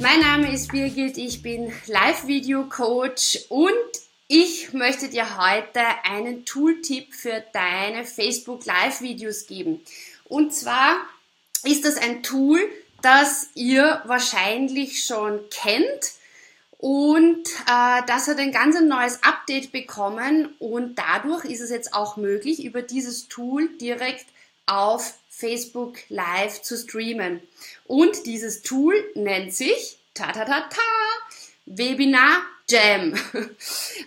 Mein Name ist Birgit, ich bin Live-Video-Coach und ich möchte dir heute einen Tooltip für deine Facebook Live-Videos geben. Und zwar ist das ein Tool, das ihr wahrscheinlich schon kennt und äh, das hat ein ganz neues Update bekommen und dadurch ist es jetzt auch möglich, über dieses Tool direkt auf Facebook Live zu streamen. Und dieses Tool nennt sich ta ta ta ta Webinar Jam.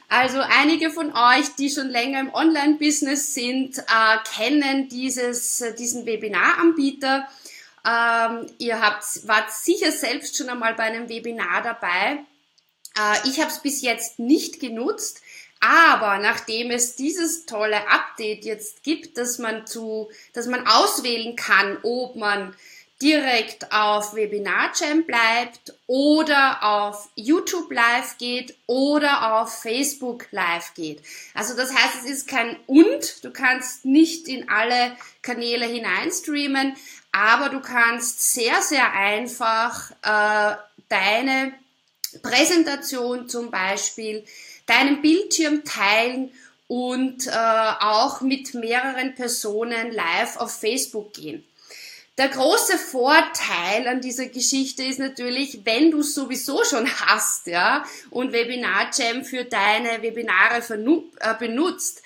Also einige von euch, die schon länger im Online-Business sind, äh, kennen dieses, äh, diesen Webinaranbieter. Ähm, ihr habt, wart sicher selbst schon einmal bei einem Webinar dabei. Äh, ich habe es bis jetzt nicht genutzt. Aber nachdem es dieses tolle Update jetzt gibt, dass man zu, dass man auswählen kann, ob man direkt auf Webinar Jam bleibt oder auf YouTube Live geht oder auf Facebook Live geht. Also das heißt, es ist kein und, du kannst nicht in alle Kanäle hineinstreamen, aber du kannst sehr, sehr einfach äh, deine Präsentation zum Beispiel deinen Bildschirm teilen und äh, auch mit mehreren Personen live auf Facebook gehen. Der große Vorteil an dieser Geschichte ist natürlich, wenn du sowieso schon hast, ja, und Webinar Jam für deine Webinare äh, benutzt,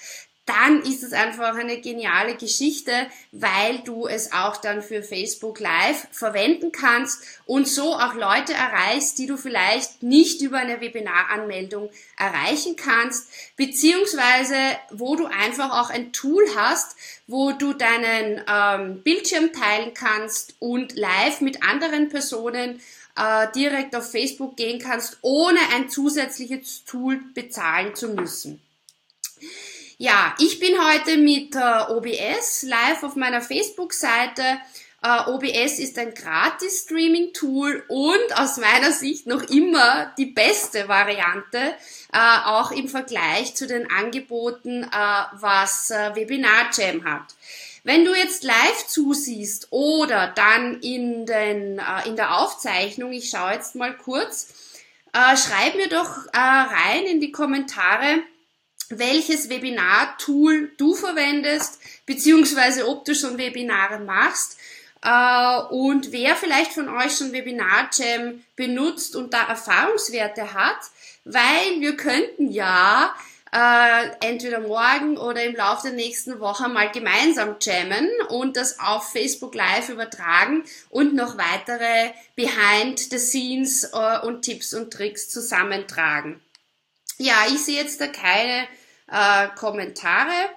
dann ist es einfach eine geniale Geschichte, weil du es auch dann für Facebook Live verwenden kannst und so auch Leute erreichst, die du vielleicht nicht über eine Webinaranmeldung erreichen kannst, beziehungsweise wo du einfach auch ein Tool hast, wo du deinen ähm, Bildschirm teilen kannst und live mit anderen Personen äh, direkt auf Facebook gehen kannst, ohne ein zusätzliches Tool bezahlen zu müssen. Ja, ich bin heute mit äh, OBS live auf meiner Facebook-Seite. Äh, OBS ist ein Gratis-Streaming-Tool und aus meiner Sicht noch immer die beste Variante, äh, auch im Vergleich zu den Angeboten, äh, was äh, Webinar Jam hat. Wenn du jetzt live zusiehst oder dann in, den, äh, in der Aufzeichnung, ich schaue jetzt mal kurz, schreib mir doch rein in die Kommentare, welches Webinar-Tool du verwendest, beziehungsweise ob du schon Webinare machst äh, und wer vielleicht von euch schon Webinar Jam benutzt und da Erfahrungswerte hat, weil wir könnten ja äh, entweder morgen oder im Laufe der nächsten Woche mal gemeinsam jammen und das auf Facebook Live übertragen und noch weitere Behind the Scenes äh, und Tipps und Tricks zusammentragen. Ja, ich sehe jetzt da keine äh, Kommentare.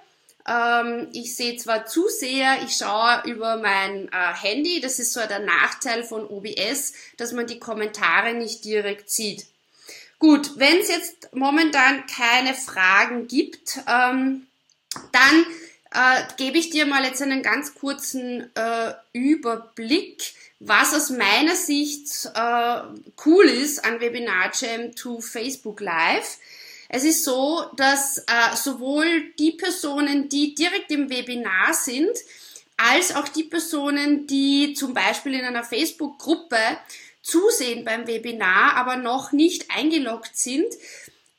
Ähm, ich sehe zwar zu sehr, ich schaue über mein äh, Handy, das ist so der Nachteil von OBS, dass man die Kommentare nicht direkt sieht. Gut, wenn es jetzt momentan keine Fragen gibt, ähm, dann äh, gebe ich dir mal jetzt einen ganz kurzen äh, Überblick, was aus meiner Sicht äh, cool ist an Webinar Jam to Facebook Live. Es ist so, dass äh, sowohl die Personen, die direkt im Webinar sind, als auch die Personen, die zum Beispiel in einer Facebook-Gruppe zusehen beim Webinar, aber noch nicht eingeloggt sind,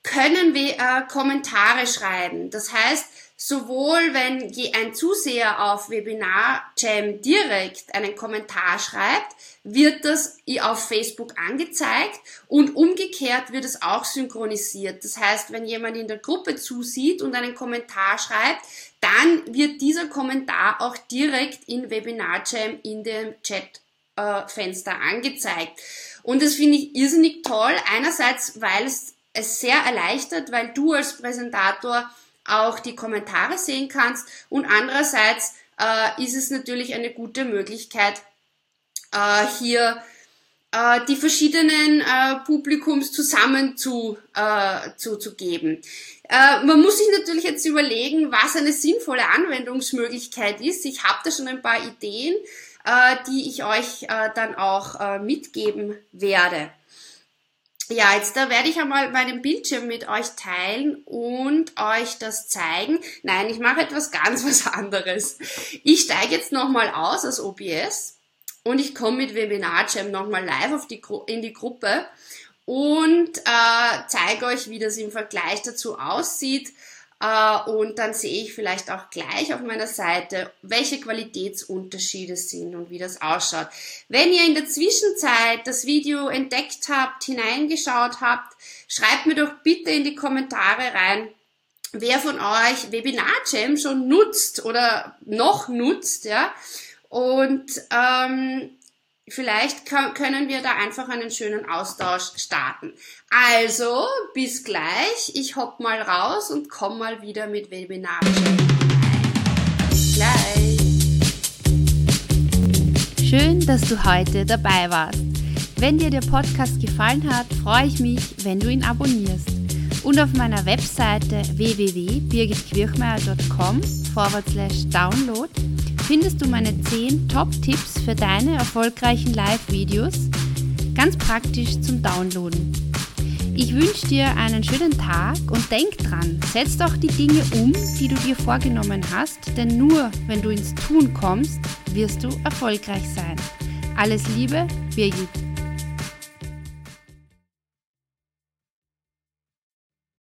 können wir äh, Kommentare schreiben. Das heißt, sowohl wenn ein Zuseher auf Webinar Jam direkt einen Kommentar schreibt, wird das auf Facebook angezeigt und umgekehrt wird es auch synchronisiert. Das heißt, wenn jemand in der Gruppe zusieht und einen Kommentar schreibt, dann wird dieser Kommentar auch direkt in Webinar Jam in dem Chatfenster äh, angezeigt. Und das finde ich irrsinnig toll. Einerseits, weil es es sehr erleichtert, weil du als Präsentator auch die Kommentare sehen kannst und andererseits äh, ist es natürlich eine gute Möglichkeit, äh, hier äh, die verschiedenen äh, Publikums zusammen zu, äh, zu, zu geben. Äh, man muss sich natürlich jetzt überlegen, was eine sinnvolle Anwendungsmöglichkeit ist. Ich habe da schon ein paar Ideen, äh, die ich euch äh, dann auch äh, mitgeben werde. Ja, jetzt da werde ich einmal meinen Bildschirm mit euch teilen und euch das zeigen. Nein, ich mache etwas ganz was anderes. Ich steige jetzt nochmal aus aus OBS und ich komme mit Webinar Jam nochmal live auf die, in die Gruppe und äh, zeige euch, wie das im Vergleich dazu aussieht. Äh, und dann sehe ich vielleicht auch gleich auf meiner Seite, welche Qualitätsunterschiede sind und wie das ausschaut. Wenn ihr in der Zwischenzeit das Video entdeckt habt, hineingeschaut habt, schreibt mir doch bitte in die Kommentare rein, wer von euch Webinar Jam schon nutzt oder noch nutzt, ja. Und ähm, vielleicht können wir da einfach einen schönen Austausch starten. Also, bis gleich. Ich hopp mal raus und komm mal wieder mit Webinar. Bis gleich. Schön, dass du heute dabei warst. Wenn dir der Podcast gefallen hat, freue ich mich, wenn du ihn abonnierst. Und auf meiner Webseite www.birgitquirchmeier.com forward slash download findest du meine 10 Top-Tipps für deine erfolgreichen Live-Videos, ganz praktisch zum Downloaden. Ich wünsche dir einen schönen Tag und denk dran, setz doch die Dinge um, die du dir vorgenommen hast, denn nur wenn du ins Tun kommst, wirst du erfolgreich sein. Alles Liebe, Birgit.